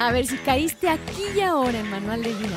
A ver, si caíste aquí y ahora en Manual de Vida,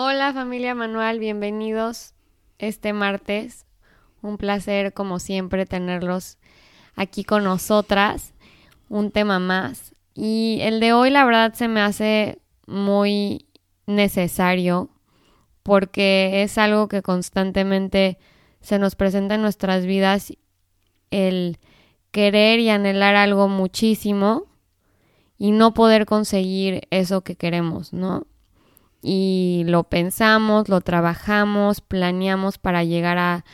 Hola familia Manual, bienvenidos este martes. Un placer como siempre tenerlos aquí con nosotras. Un tema más. Y el de hoy la verdad se me hace muy necesario porque es algo que constantemente se nos presenta en nuestras vidas. El querer y anhelar algo muchísimo y no poder conseguir eso que queremos, ¿no? Y lo pensamos, lo trabajamos, planeamos para llegar a,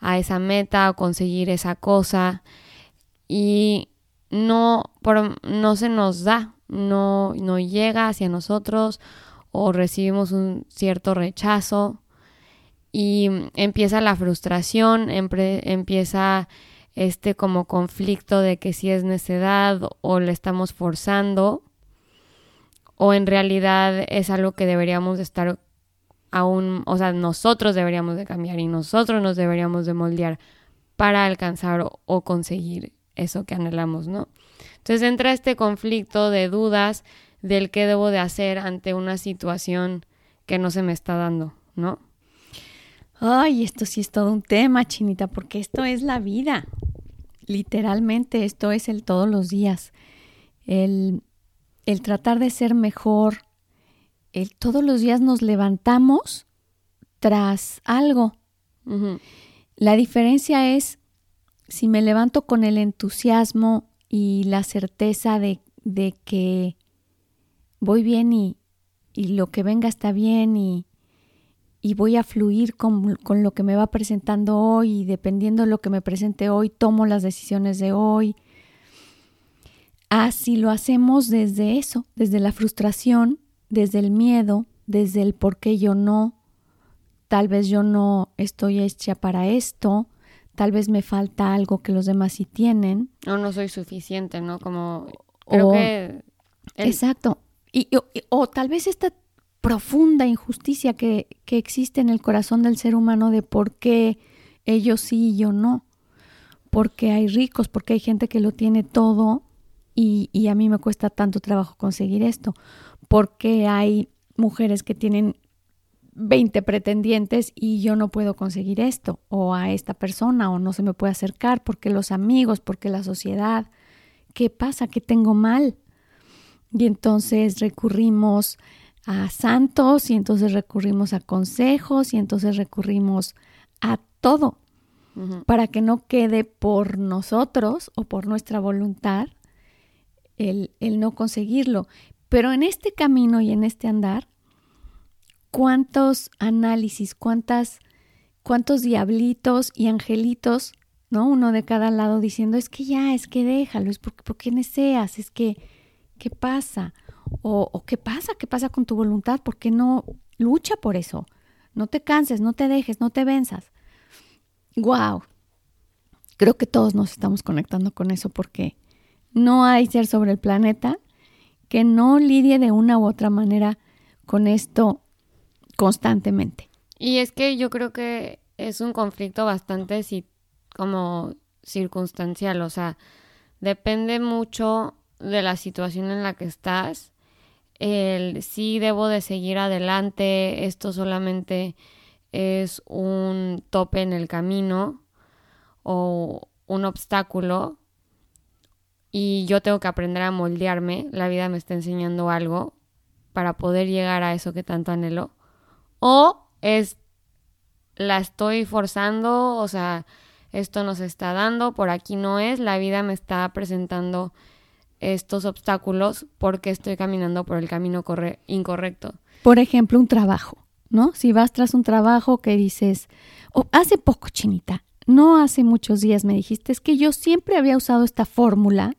a esa meta o conseguir esa cosa. Y no, por- no se nos da, no, no llega hacia nosotros o recibimos un cierto rechazo y empieza la frustración, empieza este como conflicto de que si es necedad o le estamos forzando o en realidad es algo que deberíamos de estar aún, o sea, nosotros deberíamos de cambiar y nosotros nos deberíamos de moldear para alcanzar o, o conseguir eso que anhelamos, ¿no? Entonces entra este conflicto de dudas del qué debo de hacer ante una situación que no se me está dando, ¿no? Ay, esto sí es todo un tema, Chinita, porque esto es la vida. Literalmente, esto es el todos los días. El, el tratar de ser mejor. El todos los días nos levantamos tras algo. La diferencia es si me levanto con el entusiasmo y la certeza de, de que voy bien y, y lo que venga está bien y, y voy a fluir con, con lo que me va presentando hoy y dependiendo de lo que me presente hoy, tomo las decisiones de hoy. Así lo hacemos desde eso, desde la frustración, desde el miedo, desde el por qué yo no, tal vez yo no estoy hecha para esto, tal vez me falta algo que los demás sí tienen. O no soy suficiente, ¿no? Como creo O- que el- Exacto. Y, o, o tal vez esta profunda injusticia que, que existe en el corazón del ser humano de por qué ellos sí y yo no. Porque hay ricos, porque hay gente que lo tiene todo y, y a mí me cuesta tanto trabajo conseguir esto. Porque hay mujeres que tienen 20 pretendientes y yo no puedo conseguir esto o a esta persona o no se me puede acercar porque los amigos, porque la sociedad. ¿Qué pasa? ¿Qué tengo mal? Y entonces recurrimos a santos y entonces recurrimos a consejos y entonces recurrimos a todo para que no quede por nosotros o por nuestra voluntad el, el no conseguirlo. Pero en este camino y en este andar, ¿cuántos análisis, cuántas, cuántos diablitos y angelitos, ¿no? Uno de cada lado diciendo, es que ya, es que déjalo, es porque, porque deseas, es que, ¿qué pasa? O, o ¿qué pasa? ¿Qué pasa con tu voluntad? ¿Por qué no lucha por eso? No te canses, no te dejes, no te venzas. ¡Wow! Creo que todos nos estamos conectando con eso porque no hay ser sobre el planeta que no lidie de una u otra manera con esto constantemente. Y es que yo creo que es un conflicto bastante como circunstancial, o sea, depende mucho de la situación en la que estás. El sí debo de seguir adelante, esto solamente es un tope en el camino o un obstáculo y yo tengo que aprender a moldearme, la vida me está enseñando algo para poder llegar a eso que tanto anhelo. O es la estoy forzando, o sea, esto no se está dando, por aquí no es, la vida me está presentando estos obstáculos porque estoy caminando por el camino corre- incorrecto. Por ejemplo, un trabajo, ¿no? Si vas tras un trabajo que dices, o hace poco, Chinita, no hace muchos días me dijiste, es que yo siempre había usado esta fórmula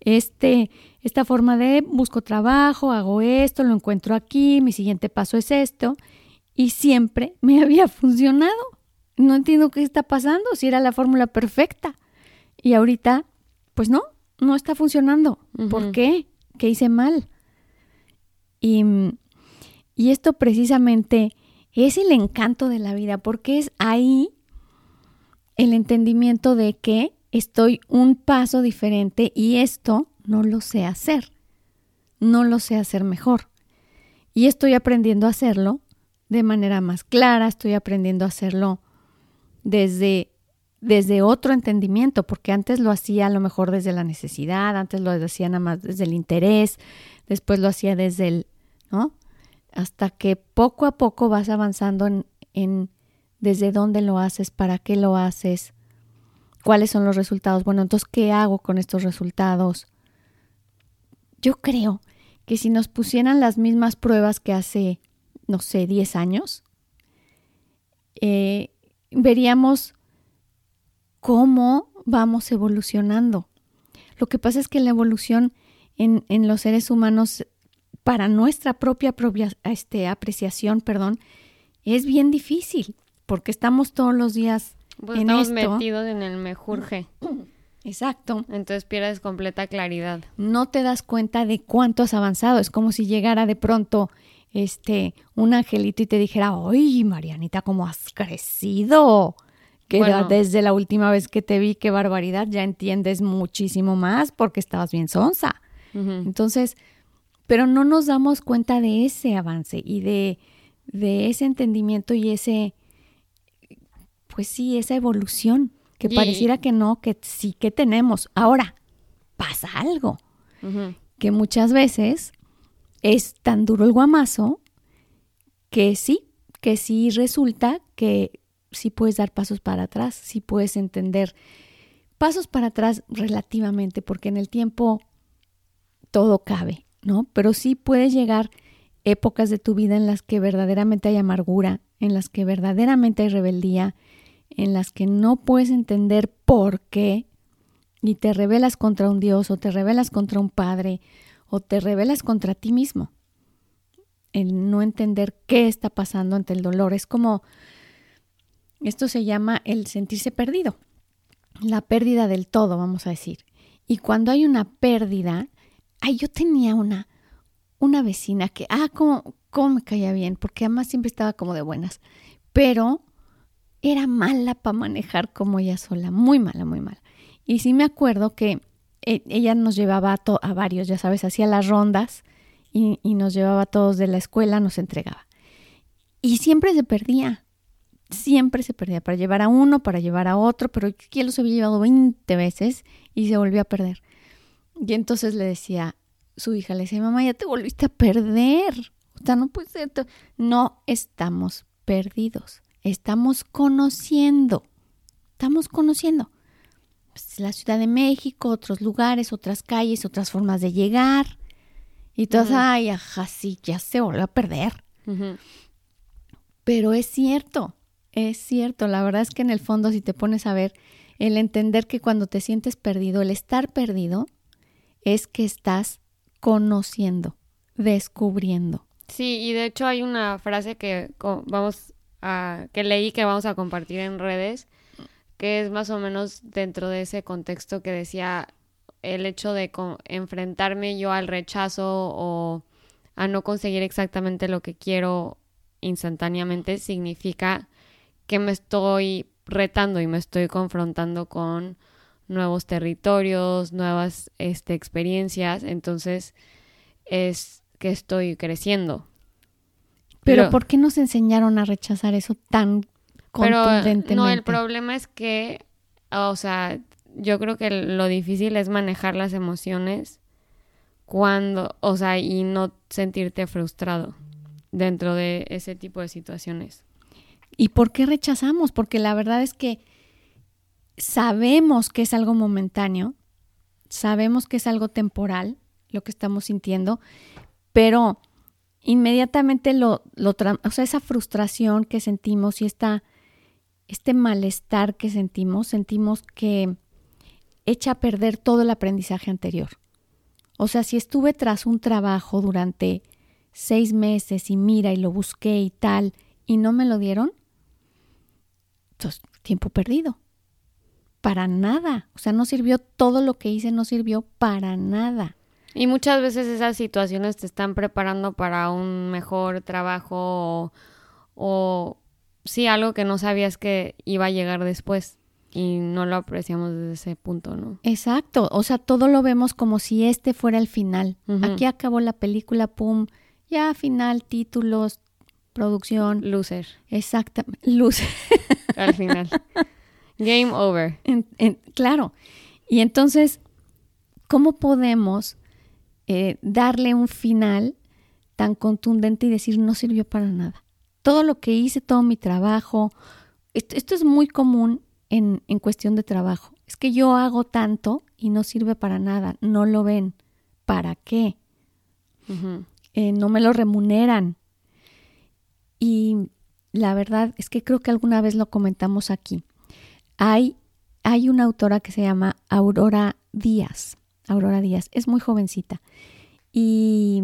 este, esta forma de busco trabajo, hago esto, lo encuentro aquí, mi siguiente paso es esto, y siempre me había funcionado. No entiendo qué está pasando, si era la fórmula perfecta. Y ahorita, pues no, no está funcionando. ¿Por qué? ¿Qué hice mal? Y, y esto precisamente es el encanto de la vida, porque es ahí el entendimiento de que estoy un paso diferente y esto no lo sé hacer, no lo sé hacer mejor. Y estoy aprendiendo a hacerlo de manera más clara, estoy aprendiendo a hacerlo desde, desde otro entendimiento, porque antes lo hacía a lo mejor desde la necesidad, antes lo hacía nada más desde el interés, después lo hacía desde el, ¿no? Hasta que poco a poco vas avanzando en, en desde dónde lo haces, para qué lo haces, cuáles son los resultados. Bueno, entonces, ¿qué hago con estos resultados? Yo creo que si nos pusieran las mismas pruebas que hace, no sé, 10 años, eh, veríamos cómo vamos evolucionando. Lo que pasa es que la evolución en, en los seres humanos, para nuestra propia, propia este, apreciación, perdón, es bien difícil, porque estamos todos los días pues estamos metidos en el mejurje. Exacto. Entonces pierdes completa claridad. No te das cuenta de cuánto has avanzado. Es como si llegara de pronto este un angelito y te dijera, ¡ay, Marianita, cómo has crecido! Que desde la última vez que te vi, qué barbaridad, ya entiendes muchísimo más porque estabas bien sonsa. Entonces, pero no nos damos cuenta de ese avance y de, de ese entendimiento y ese, pues sí, esa evolución que pareciera que no, que sí que tenemos. Ahora, pasa algo, que muchas veces es tan duro el guamazo que sí, que sí resulta que sí puedes dar pasos para atrás, sí puedes entender pasos para atrás relativamente, porque en el tiempo todo cabe, ¿no? Pero sí puedes llegar épocas de tu vida en las que verdaderamente hay amargura, en las que verdaderamente hay rebeldía, en las que no puedes entender por qué y te rebelas contra un Dios o te rebelas contra un Padre o te rebelas contra ti mismo. El no entender qué está pasando ante el dolor es como, esto se llama el sentirse perdido, la pérdida del todo, vamos a decir. Y cuando hay una pérdida, ay, yo tenía una, una vecina que, ah, cómo, cómo me caía bien, porque además siempre estaba como de buenas, pero era mala para manejar como ella sola, muy mala, muy mala. Y sí me acuerdo que e, ella nos llevaba a, a, varios, ya sabes, hacía las rondas y, nos llevaba a todos de la escuela, nos entregaba. Y siempre se perdía, siempre se perdía, para llevar a uno, para llevar a otro, pero ya los había llevado 20 veces y se volvió a perder. Y entonces le decía, su hija le decía, mamá, ya te volviste a perder. O sea, no puede ser. No estamos perdidos estamos conociendo, estamos conociendo pues, la Ciudad de México, otros lugares, otras calles, otras formas de llegar. Y todas, ay, ajá, sí, ya se volvió a perder. Pero es cierto, es cierto. La verdad es que en el fondo, si te pones a ver, el entender que cuando te sientes perdido, el estar perdido, es que estás conociendo, descubriendo. Sí, y de hecho hay una frase que vamos que leí que vamos a compartir en redes, que es más o menos dentro de ese contexto que decía el hecho de enfrentarme yo al rechazo o a no conseguir exactamente lo que quiero instantáneamente significa que me estoy retando y me estoy confrontando con nuevos territorios, nuevas este, experiencias, entonces es que estoy creciendo. Pero, ¿por qué nos enseñaron a rechazar eso tan contundentemente? no, el problema es que, o sea, yo creo que lo difícil es manejar las emociones cuando, o sea, y no sentirte frustrado dentro de ese tipo de situaciones. ¿Y por qué rechazamos? Porque la verdad es que sabemos que es algo momentáneo, sabemos que es algo temporal, lo que estamos sintiendo, pero inmediatamente lo, lo o sea, esa frustración que sentimos y esta, este malestar que sentimos, sentimos que echa a perder todo el aprendizaje anterior. O sea, si estuve tras un trabajo durante seis meses y mira y lo busqué y tal y no me lo dieron, entonces tiempo perdido. Para nada. O sea, no sirvió todo lo que hice, no sirvió para nada. Y muchas veces esas situaciones te están preparando para un mejor trabajo o, o sí, algo que no sabías que iba a llegar después y no lo apreciamos desde ese punto, ¿no? Exacto, o sea, todo lo vemos como si este fuera el final. Aquí acabó la película, pum, ya final, títulos, producción. Loser. Exactamente, loser. Al final. Game over. claro. Y entonces, ¿cómo podemos eh, darle un final tan contundente y decir no sirvió para nada? Todo lo que hice, todo mi trabajo, esto, es muy común en, en, cuestión de trabajo. Es que yo hago tanto y no sirve para nada, no lo ven. ¿Para qué? Eh, no me lo remuneran. Y la verdad es que creo que alguna vez lo comentamos aquí. Hay, hay una autora que se llama Aurora Díaz. Aurora Díaz es muy jovencita y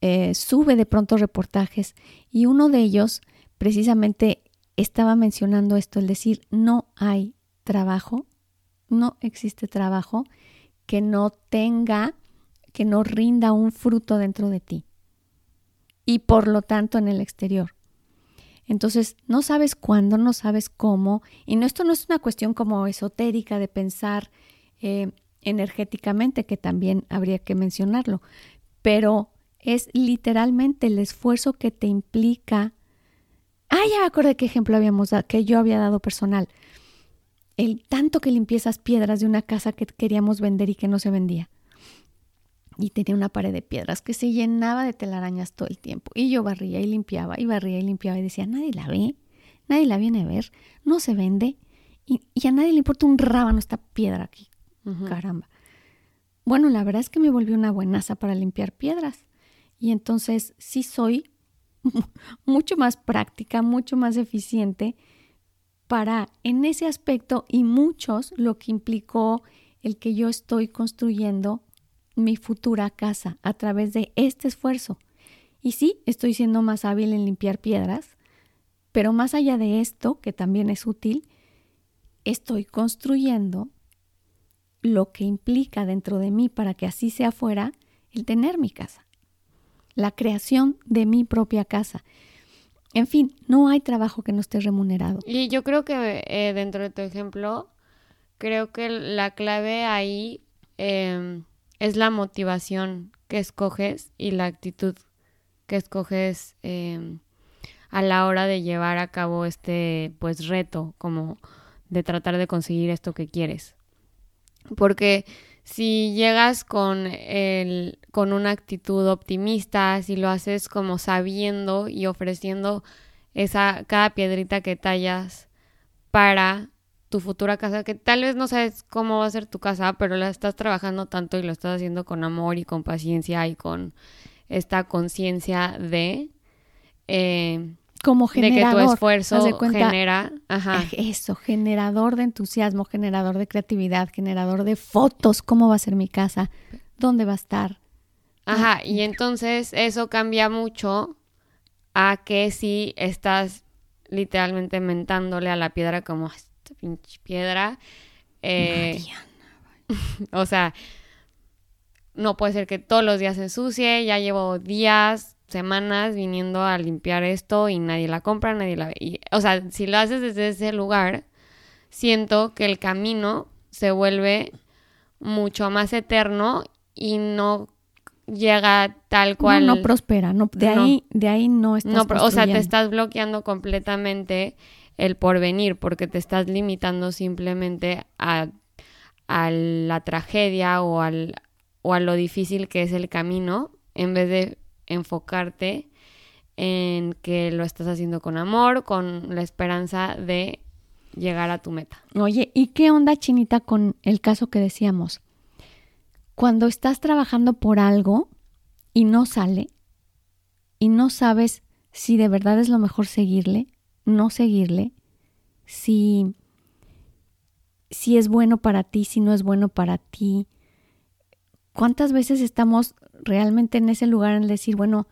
eh, sube de pronto reportajes y uno de ellos precisamente estaba mencionando esto, el decir, no hay trabajo, no existe trabajo que no tenga, que no rinda un fruto dentro de ti y por lo tanto en el exterior. Entonces, no sabes cuándo, no sabes cómo, y no, esto no es una cuestión como esotérica de pensar eh, energéticamente, que también habría que mencionarlo, pero es literalmente el esfuerzo que te implica. Ah, ya me acordé qué ejemplo habíamos dado, que yo había dado personal. El tanto que limpiezas piedras de una casa que queríamos vender y que no se vendía y tenía una pared de piedras que se llenaba de telarañas todo el tiempo. Y yo barría y limpiaba y barría y limpiaba y decía, nadie la ve, nadie la viene a ver, no se vende y, a nadie le importa un rábano esta piedra aquí. Caramba. Bueno, la verdad es que me volvió una buenaza para limpiar piedras. Y entonces sí soy mucho más práctica, mucho más eficiente para en ese aspecto y muchos lo que implicó el que yo estoy construyendo mi futura casa a través de este esfuerzo. Y sí, estoy siendo más hábil en limpiar piedras, pero más allá de esto, que también es útil, estoy construyendo lo que implica dentro de mí para que así sea fuera el tener mi casa, la creación de mi propia casa. En fin, no hay trabajo que no esté remunerado. Y yo creo que eh, dentro de tu ejemplo, creo que la clave ahí em, es la motivación que escoges y la actitud que escoges em, a la hora de llevar a cabo este pues reto como de tratar de conseguir esto que quieres porque si llegas con el con una actitud optimista si lo haces como sabiendo y ofreciendo esa cada piedrita que tallas para tu futura casa, que tal vez no sabes cómo va a ser tu casa, pero la estás trabajando tanto y lo estás haciendo con amor y con paciencia y con esta conciencia de... Eh, como generador. De que tu esfuerzo genera... Ajá. Eso, generador de entusiasmo, generador de creatividad, generador de fotos, cómo va a ser mi casa, dónde va a estar. Ajá, y entonces eso cambia mucho a que si estás literalmente mentándole a la piedra como pinche piedra. Eh, o sea, no puede ser que todos los días se ensucie, ya llevo días, semanas viniendo a limpiar esto y nadie la compra, nadie la ve. o sea, si lo haces desde ese lugar, siento que el camino se vuelve mucho más eterno y no llega tal cual. No, prospera, no, de, Ahí, de ahí no estás no, O sea, te estás bloqueando completamente el porvenir, porque te estás limitando simplemente a, la tragedia o, al, o a lo difícil que es el camino, en vez de enfocarte en que lo estás haciendo con amor, con la esperanza de llegar a tu meta. Oye, ¿y qué onda, Chinita, con el caso que decíamos? Cuando estás trabajando por algo y no sale, y no sabes si de verdad es lo mejor seguirle, no seguirle, si, si es bueno para ti, si no es bueno para ti, ¿Cuántas veces estamos realmente en ese lugar en decir, bueno,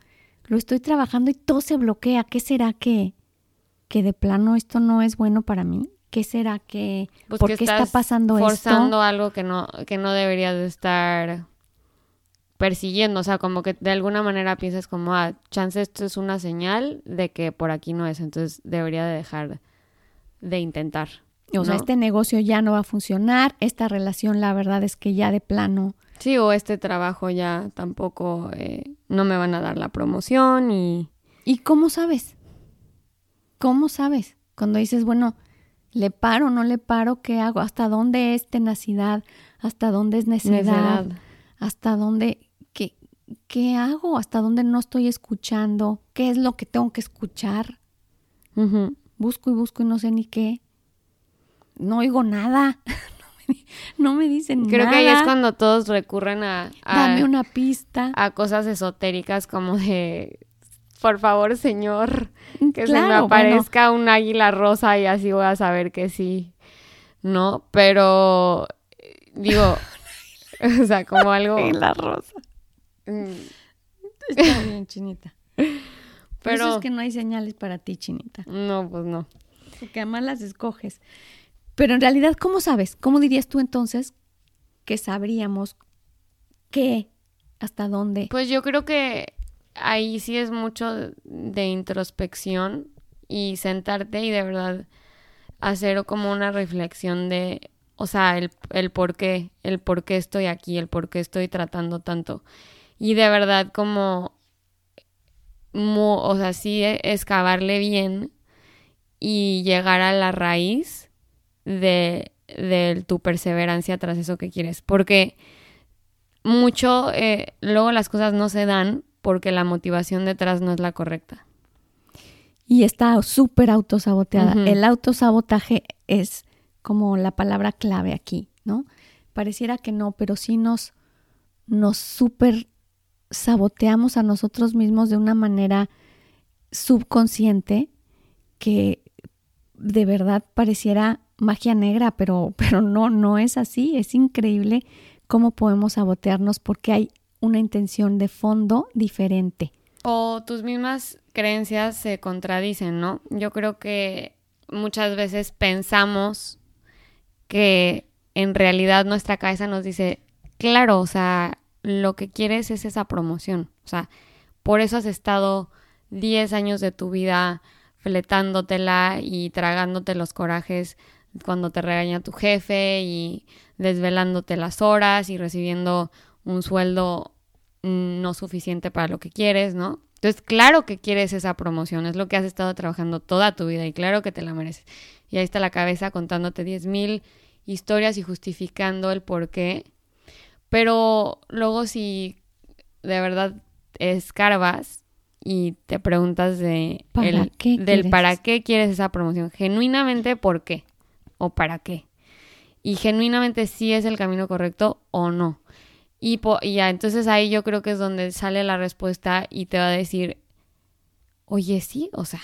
lo estoy trabajando y todo se bloquea? ¿Qué será que, que de plano esto no es bueno para mí? ¿Qué será que, Pues por que qué está pasando forzando esto? algo que no, que no deberías de estar persiguiendo. O sea, como que de alguna manera piensas como, ah, chance esto es una señal de que por aquí no es. Entonces debería de dejar de intentar. O sea, este negocio ya no va a funcionar, esta relación la verdad es que ya de plano Sí, o este trabajo ya tampoco eh, no me van a dar la promoción y... ¿Y cómo sabes? ¿Cómo sabes? Cuando dices, bueno, ¿le paro, no le paro? ¿Qué hago? ¿Hasta dónde es tenacidad? ¿Hasta dónde es necedad? Necedad. ¿Hasta dónde? ¿Qué, ¿Qué hago? ¿Hasta dónde no estoy escuchando? ¿Qué es lo que tengo que escuchar? Busco y busco y no sé ni qué. No oigo nada. no, me, dicen Creo nada. que ahí es cuando todos recurren a, a, Dame una pista. a cosas esotéricas como de, por favor, señor, que se me bueno. aparezca un águila rosa y así voy a saber que sí, ¿no? Pero, digo, o sea, como algo... la rosa. mm, Está bien, chinita. Pero Pero, Eso es que no hay señales para ti, chinita. no, pues no. Porque además las escoges. Pero en realidad, ¿cómo sabes? ¿Cómo dirías tú entonces que sabríamos qué, hasta dónde? Pues yo creo que ahí sí es mucho de introspección y sentarte y de verdad hacer como una reflexión de, o sea, el, el por qué, el por qué estoy aquí, el por qué estoy tratando tanto. Y de verdad como, mu- o sea, sí e- excavarle bien y llegar a la raíz de, de tu perseverancia tras eso que quieres. Porque mucho, eh, luego las cosas no se dan porque la motivación detrás no es la correcta. Y está súper autosaboteada. El autosabotaje es como la palabra clave aquí, ¿no? Pareciera que no, pero sí nos, nos súper saboteamos a nosotros mismos de una manera subconsciente que de verdad pareciera magia negra, pero, pero no, no es así. Es increíble cómo podemos sabotearnos porque hay una intención de fondo diferente. O tus mismas creencias se contradicen, ¿no? Yo creo que muchas veces pensamos que en realidad nuestra cabeza nos dice, claro, o sea, lo que quieres es esa promoción. O sea, por eso has estado 10 años de tu vida fletándotela y tragándote los corajes cuando te regaña tu jefe y desvelándote las horas y recibiendo un sueldo mm, no suficiente para lo que quieres, ¿no? Entonces, claro que quieres esa promoción, es lo que has estado trabajando toda tu vida y claro que te la mereces. Y ahí está la cabeza contándote 10.000 historias y justificando el por qué. Pero luego si de verdad escarbas y te preguntas de ¿Para el- del quieres? para qué quieres esa promoción, genuinamente por qué o para qué. Y genuinamente si es el camino correcto o no. Y, y ya, entonces ahí yo creo que es donde sale la respuesta y te va a decir, oye, sí, o sea,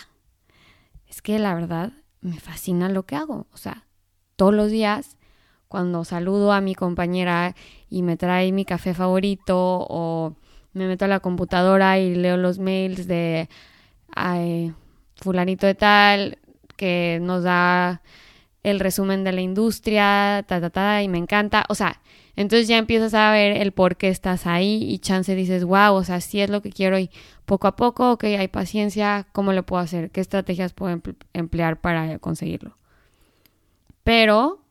es que la verdad me fascina lo que hago. O sea, todos los días cuando saludo a mi compañera y me trae mi café favorito o me meto a la computadora y leo los mails de ay, fulanito de tal que nos da el resumen de la industria, ta, ta, ta, y me encanta. O sea, entonces ya empiezas a ver el por qué estás ahí y chance dices, wow, o sea, sí es lo que quiero y poco a poco, ok, hay paciencia, ¿cómo lo puedo hacer? ¿Qué estrategias puedo empl- emplear para conseguirlo? Pero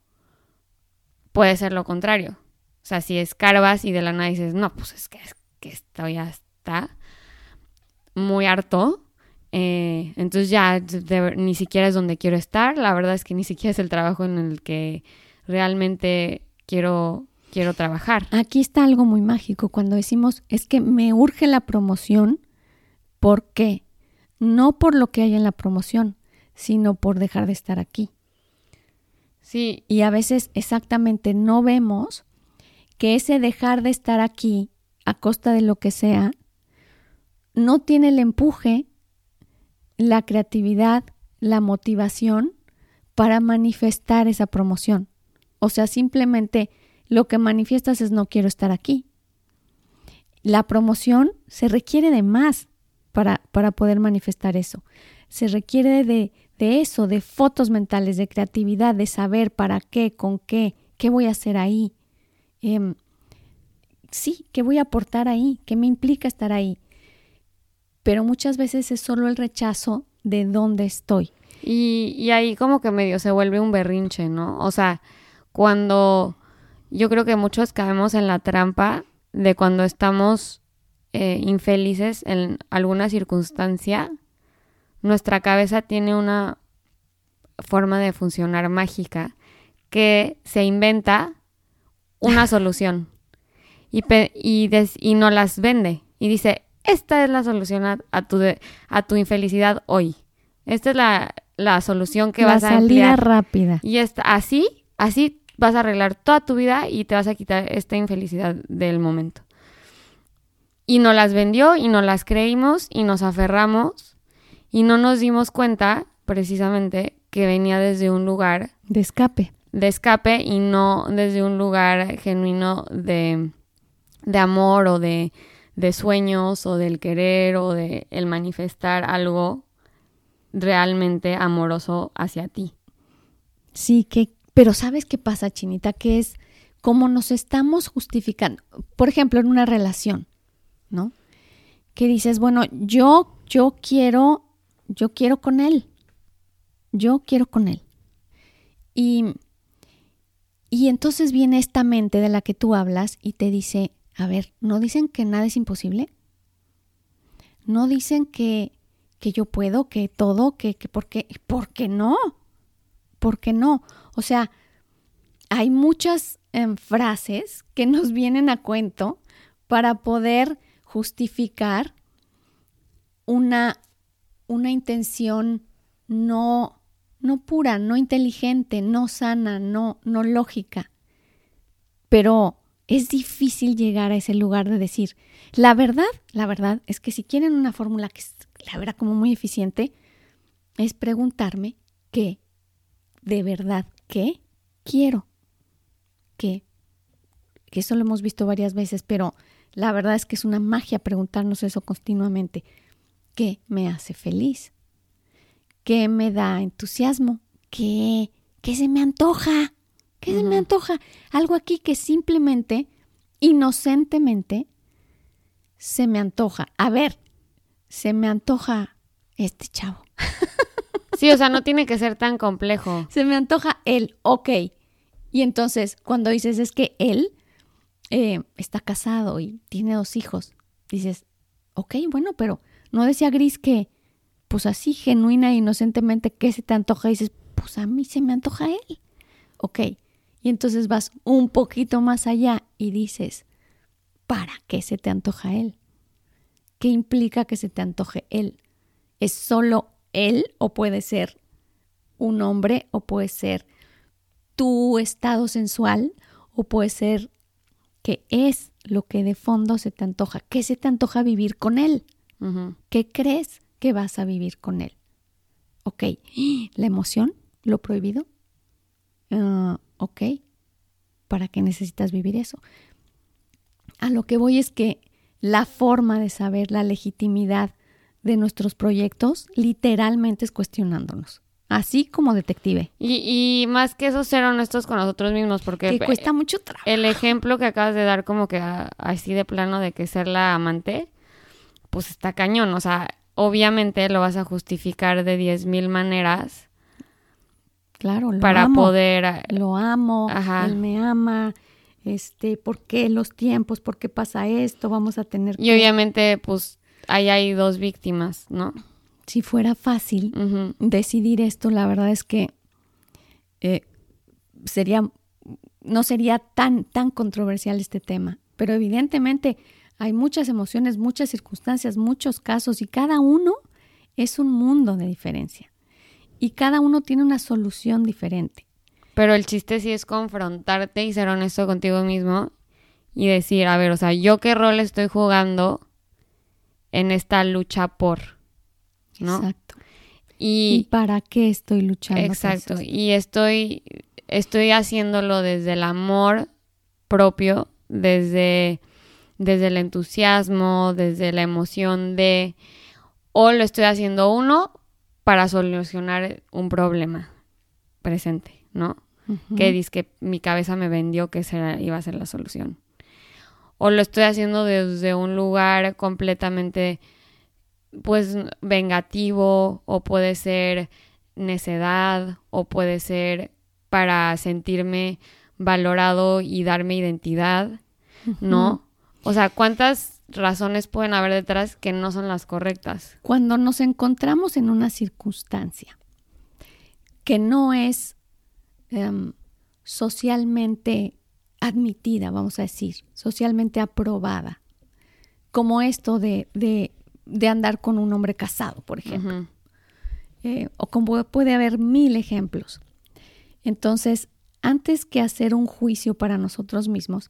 puede ser lo contrario. O sea, si escarbas y de la nada dices, no, pues es que, es que esto ya está muy harto, eh, entonces ya de- ni siquiera es donde quiero estar. La verdad es que ni siquiera es el trabajo en el que realmente quiero, quiero trabajar. Aquí está algo muy mágico cuando decimos es que me urge la promoción. ¿Por qué? No por lo que hay en la promoción, sino por dejar de estar aquí. Sí, Y a veces exactamente no vemos que ese dejar de estar aquí a costa de lo que sea no tiene el empuje, la creatividad, la motivación para manifestar esa promoción. O sea, simplemente lo que manifiestas es no quiero estar aquí. la promoción se requiere de más para, para poder manifestar eso. Se requiere de, de eso, de fotos mentales, de creatividad, de saber para qué, con qué, qué voy a hacer ahí. Em, sí, qué voy a aportar ahí, qué me implica estar ahí. Pero muchas veces es solo el rechazo de dónde estoy. Y, y ahí como que medio se vuelve un berrinche, ¿no? O sea, cuando yo creo que muchos caemos en la trampa de cuando estamos eh, infelices en alguna circunstancia, nuestra cabeza tiene una forma de funcionar mágica que se inventa una solución y, y, y no las vende y dice, esta es la solución a, tu, a tu infelicidad hoy. Esta es la, la solución que vas a salida rápida. Y esta, así, así vas a arreglar toda tu vida y te vas a quitar esta infelicidad del momento. Y no las vendió y no las creímos y nos aferramos y no nos dimos cuenta precisamente que venía desde un lugar de escape. De escape y no desde un lugar genuino de, de amor o de, de sueños o del querer o de el manifestar algo realmente amoroso hacia ti. Sí, que, pero ¿sabes qué pasa, Chinita? Que es como nos estamos justificando. Por ejemplo, en una relación, ¿no? Que dices, bueno, yo, yo quiero, yo quiero con él. Yo quiero con él. Y, y entonces viene esta mente de la que tú hablas y te dice, a ver, ¿no dicen que nada es imposible? ¿No dicen que, que yo puedo, que todo, que, que por qué, ¿por qué no? ¿Por qué no? O sea, hay muchas em, frases que nos vienen a cuento para poder justificar una, una intención no, no pura, no inteligente, no sana, no, no lógica. Pero es difícil llegar a ese lugar de decir, la verdad, la verdad es que si quieren una fórmula que la verdad como muy eficiente, es preguntarme qué, de verdad, qué quiero. ¿Qué? Que eso lo hemos visto varias veces, pero la verdad es que es una magia preguntarnos eso continuamente. ¿Qué me hace feliz? ¿Qué me da entusiasmo? ¿Qué, qué se me antoja? ¿Qué se me antoja? Algo aquí que simplemente, inocentemente, se me antoja. A ver, se me antoja este chavo. Sí, o sea, no tiene que ser tan complejo. Se me antoja él, ok. Y entonces, cuando dices es que él eh, está casado y tiene dos hijos, dices, ok, bueno, pero no decía Gris que, pues así, genuina e inocentemente, ¿qué se te antoja? Y dices, pues a mí se me antoja él. Ok. Y entonces vas un poquito más allá y dices, ¿para qué se te antoja él? ¿Qué implica que se te antoje él? ¿Es solo él o puede ser un hombre o puede ser tu estado sensual o puede ser que es lo que de fondo se te antoja? ¿Qué se te antoja vivir con él? ¿Qué crees que vas a vivir con él? Ok, la emoción, lo prohibido. Ah, ok, ¿para qué necesitas vivir eso? A lo que voy es que la forma de saber la legitimidad de nuestros proyectos literalmente es cuestionándonos, así como detective. Y, más que eso, ser honestos con nosotros mismos, porque... Que cuesta mucho trabajo. El ejemplo que acabas de dar como que así de plano de que ser la amante, pues está cañón, o sea, obviamente lo vas a justificar de diez mil maneras. Claro, lo para amo, poder... Lo amo, él me ama, este, ¿por qué los tiempos? ¿Por qué pasa esto? Vamos a tener Y obviamente, pues, ahí hay dos víctimas, ¿no? Si fuera fácil decidir esto, la verdad es que eh, sería, no sería tan, tan controversial este tema. Pero evidentemente hay muchas emociones, muchas circunstancias, muchos casos y cada uno es un mundo de diferencia. Y cada uno tiene una solución diferente. Pero el chiste sí es confrontarte y ser honesto contigo mismo y decir, a ver, o sea, yo qué rol estoy jugando en esta lucha por, ¿no? Exacto. Y, para qué estoy luchando? Exacto. Y estoy, estoy haciéndolo desde el amor propio, desde, desde el entusiasmo, desde la emoción de, o lo estoy haciendo uno para solucionar un problema presente, ¿no? Que dice que mi cabeza me vendió que esa iba a ser la solución. O lo estoy haciendo desde un lugar completamente, pues, vengativo, o puede ser necedad, o puede ser para sentirme valorado y darme identidad, ¿no? O sea, ¿cuántas razones pueden haber detrás que no son las correctas? Cuando nos encontramos en una circunstancia que no es em, socialmente admitida, vamos a decir, socialmente aprobada, como esto de, de, andar con un hombre casado, por ejemplo. Eh, o como puede haber mil ejemplos. Entonces, antes que hacer un juicio para nosotros mismos,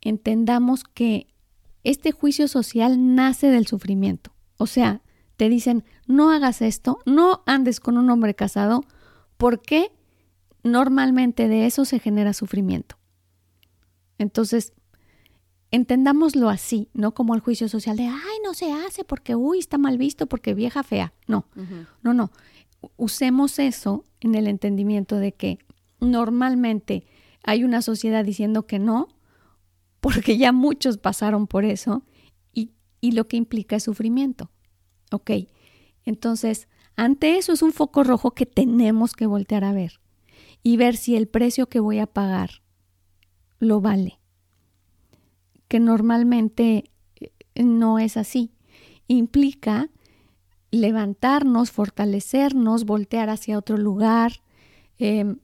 entendamos que este juicio social nace del sufrimiento. O sea, te dicen, no hagas esto, no andes con un hombre casado, porque normalmente de eso se genera sufrimiento. Entonces, entendámoslo así, no como el juicio social de, ay, no se hace porque, uy, está mal visto porque vieja fea. No, no, no. Usemos eso en el entendimiento de que normalmente hay una sociedad diciendo que no, porque ya muchos pasaron por eso y, y lo que implica es sufrimiento. Ok, entonces, ante eso es un foco rojo que tenemos que voltear a ver y ver si el precio que voy a pagar lo vale. Que normalmente eh, no es así. Implica levantarnos, fortalecernos, voltear hacia otro lugar, em,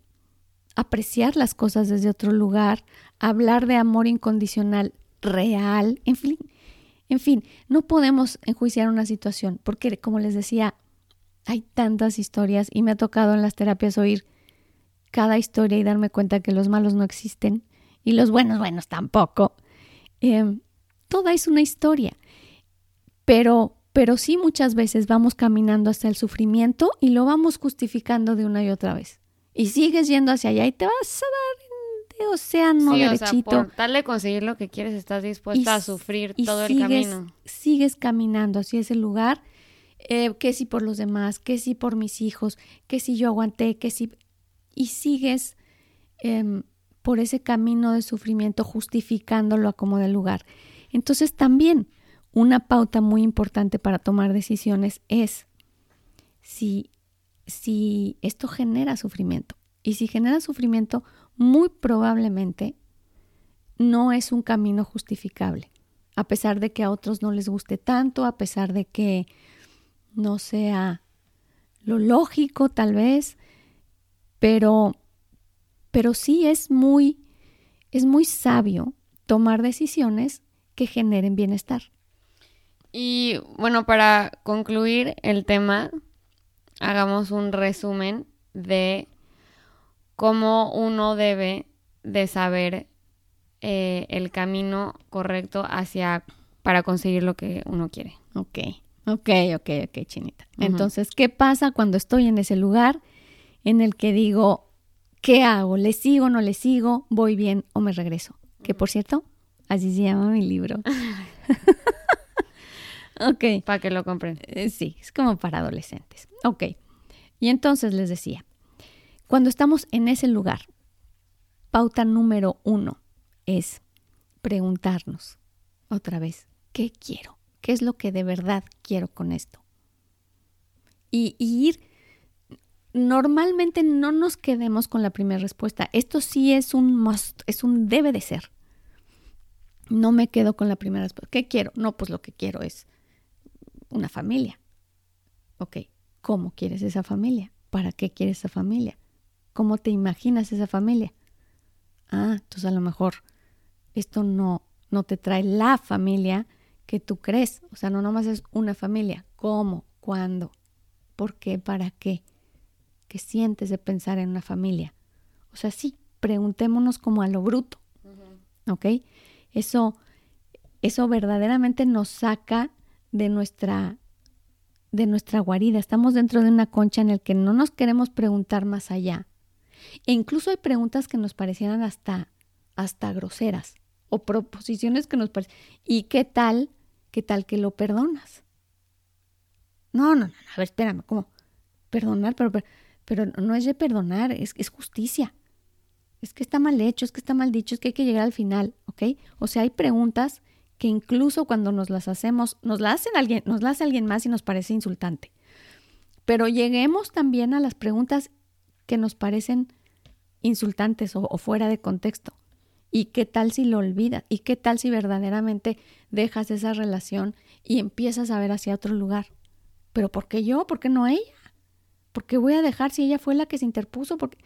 apreciar las cosas desde otro lugar, hablar de amor incondicional real, en fin, en fin, no podemos enjuiciar una situación porque, como les decía, hay tantas historias y me ha tocado en las terapias oír cada historia y darme cuenta que los malos no existen y los buenos, buenos tampoco. Em, toda es una historia, pero, pero sí muchas veces vamos caminando hasta el sufrimiento y lo vamos justificando de una y otra vez. Y sigues yendo hacia allá y te vas a dar océano sí, derechito. O sea, por darle conseguir lo que quieres, estás dispuesta a sufrir todo el camino. Sigues caminando hacia ese lugar, eh, que si por los demás, que si por mis hijos, que si yo aguanté, que si... Y sigues em, por ese camino de sufrimiento justificándolo a como de lugar. Entonces también una pauta muy importante para tomar decisiones es si si esto genera sufrimiento. Y si genera sufrimiento, muy probablemente no es un camino justificable, a pesar de que a otros no les guste tanto, a pesar de que no sea lo lógico tal vez, pero, pero sí es muy, es muy sabio tomar decisiones que generen bienestar. Y bueno, para concluir el tema, hagamos un resumen de cómo uno debe de saber eh, el camino correcto hacia para conseguir lo que uno quiere. Ok, ok, ok, ok, chinita. Entonces, ¿qué pasa cuando estoy en ese lugar en el que digo, ¿qué hago? ¿Le sigo, no le sigo? ¿Voy bien o me regreso? Que por cierto, así se llama mi libro. ok. Para que lo compren. Eh, sí, es como para adolescentes. Ok. Y entonces les decía, cuando estamos en ese lugar, pauta número uno es preguntarnos otra vez, ¿qué quiero? ¿Qué es lo que de verdad quiero con esto? Y, ir, normalmente no nos quedemos con la primera respuesta. Esto sí es un must, es un debe de ser. No me quedo con la primera respuesta. ¿Qué quiero? No, pues lo que quiero es una familia. Ok, ¿Cómo quieres esa familia? ¿Para qué quieres esa familia? ¿Cómo te imaginas esa familia? Ah, entonces a lo mejor esto no, no te trae la familia que tú crees. O sea, no nomás es una familia. ¿Cómo? ¿Cuándo? ¿Por qué? ¿Para qué? ¿Qué sientes de pensar en una familia? O sea, sí, preguntémonos como a lo bruto. ¿Ok? Eso, eso verdaderamente nos saca de nuestra de nuestra guarida, estamos dentro de una concha en el que no nos queremos preguntar más allá. E incluso hay preguntas que nos parecieran hasta, hasta groseras. o proposiciones que nos parecen. ¿Y qué tal? ¿Qué tal que lo perdonas? No, no, no, a ver, espérame, ¿cómo? Perdonar, pero, pero, no es de perdonar, es, es justicia. Es que está mal hecho, es que está mal dicho, es que hay que llegar al final, ¿ok? O sea, hay preguntas que incluso cuando nos las hacemos, nos las hacen alguien, nos las hace alguien más y nos parece insultante. Pero lleguemos también a las preguntas que nos parecen insultantes o, fuera de contexto. ¿Y qué tal si lo olvidas? ¿Y qué tal si verdaderamente dejas esa relación y empiezas a ver hacia otro lugar? ¿Pero por qué yo? ¿Por qué no ella? ¿Por qué voy a dejar si ella fue la que se interpuso? Porque...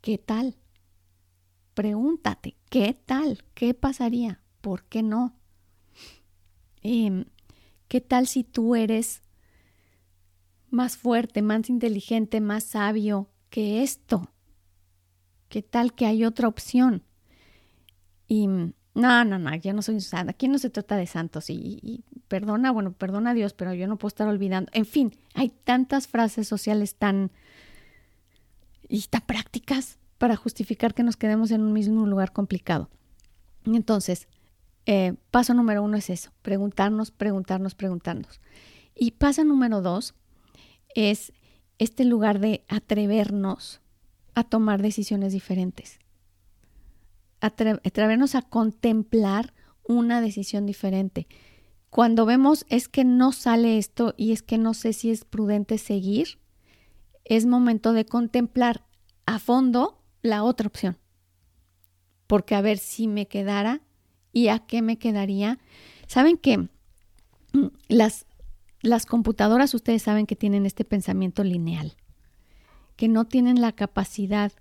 ¿Qué tal? Pregúntate, ¿qué tal? ¿Qué pasaría? ¿Por qué no? Em, ¿Qué tal si tú eres más fuerte, más inteligente, más sabio que esto? ¿Qué tal que hay otra opción? Y no, no, no, yo no soy santa. Aquí no se trata de santos. Y, perdona, bueno, perdona a Dios, pero yo no puedo estar olvidando. En fin, hay tantas frases sociales tan y tan prácticas para justificar que nos quedemos en un mismo lugar complicado. Entonces, eh, paso número uno es eso, preguntarnos, preguntarnos, preguntarnos. Y paso número dos es este lugar de atrevernos a tomar decisiones diferentes. atrevernos a contemplar una decisión diferente. Cuando vemos es que no sale esto y es que no sé si es prudente seguir, es momento de contemplar a fondo la otra opción. Porque a ver si me quedara y a qué me quedaría. Saben que las, las computadoras, ustedes saben que tienen este pensamiento lineal que no tienen la capacidad,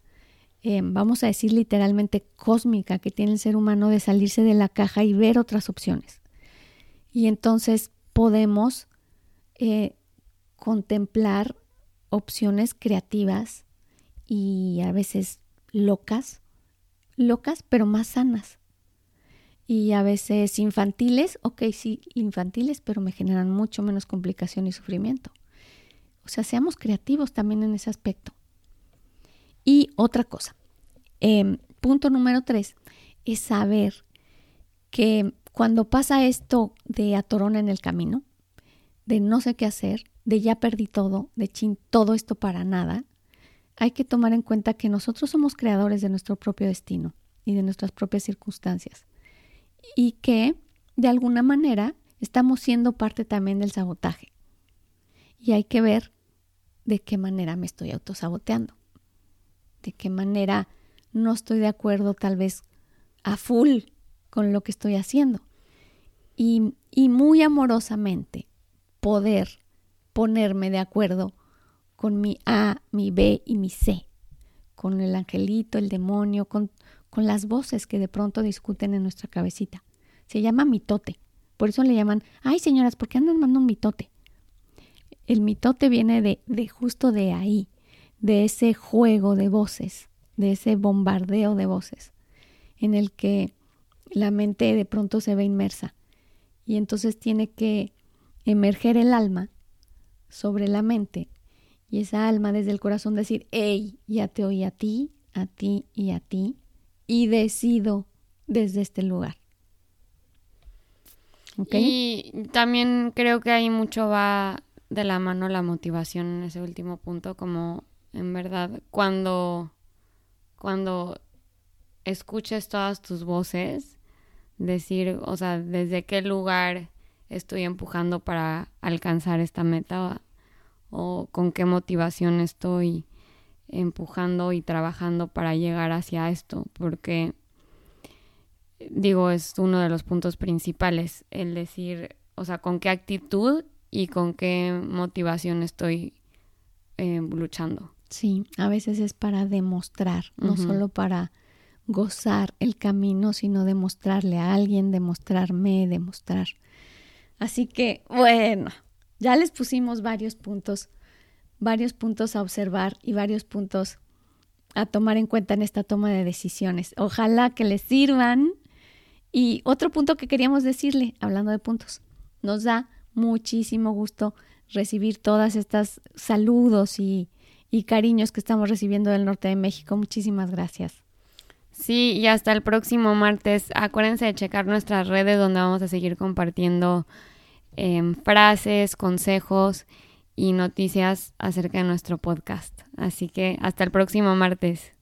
eh, vamos a decir literalmente cósmica, que tiene el ser humano de salirse de la caja y ver otras opciones. Y entonces podemos eh, contemplar opciones creativas y a veces locas, locas pero más sanas. Y a veces infantiles, ok, sí, infantiles, pero me generan mucho menos complicación y sufrimiento. O sea, seamos creativos también en ese aspecto. Y otra cosa, em, punto número tres, es saber que cuando pasa esto de atorona en el camino, de no sé qué hacer, de ya perdí todo, de chin, todo esto para nada, hay que tomar en cuenta que nosotros somos creadores de nuestro propio destino y de nuestras propias circunstancias. Y que, de alguna manera, estamos siendo parte también del sabotaje. Y hay que ver de qué manera me estoy autosaboteando, de qué manera no estoy de acuerdo tal vez a full con lo que estoy haciendo. Y, y muy amorosamente poder ponerme de acuerdo con mi A, mi B y mi C, con el angelito, el demonio, con, con las voces que de pronto discuten en nuestra cabecita. Se llama mitote. Por eso le llaman, ay señoras, ¿por qué andan mandando un mitote? El mitote viene de, de justo de ahí, de ese juego de voces, de ese bombardeo de voces, en el que la mente de pronto se ve inmersa y entonces tiene que emerger el alma sobre la mente y esa alma desde el corazón decir, hey, ya te oí a ti, a ti y a ti y decido desde este lugar. Y también creo que ahí mucho va de la mano la motivación en ese último punto, como en verdad cuando, cuando escuches todas tus voces, decir, o sea, desde qué lugar estoy empujando para alcanzar esta meta o, con qué motivación estoy empujando y trabajando para llegar hacia esto, porque digo, es uno de los puntos principales, el decir, o sea, con qué actitud y con qué motivación estoy eh, luchando. Sí, a veces es para demostrar, no solo para gozar el camino, sino demostrarle a alguien, demostrarme, demostrar. Así que, bueno, ya les pusimos varios puntos, varios puntos a observar y varios puntos a tomar en cuenta en esta toma de decisiones. Ojalá que les sirvan. Y otro punto que queríamos decirle, hablando de puntos, nos da muchísimo gusto recibir todas estas saludos y, cariños que estamos recibiendo del norte de México. Muchísimas gracias. Sí, y hasta el próximo martes. Acuérdense de checar nuestras redes donde vamos a seguir compartiendo em, frases, consejos y noticias acerca de nuestro podcast. Así que hasta el próximo martes.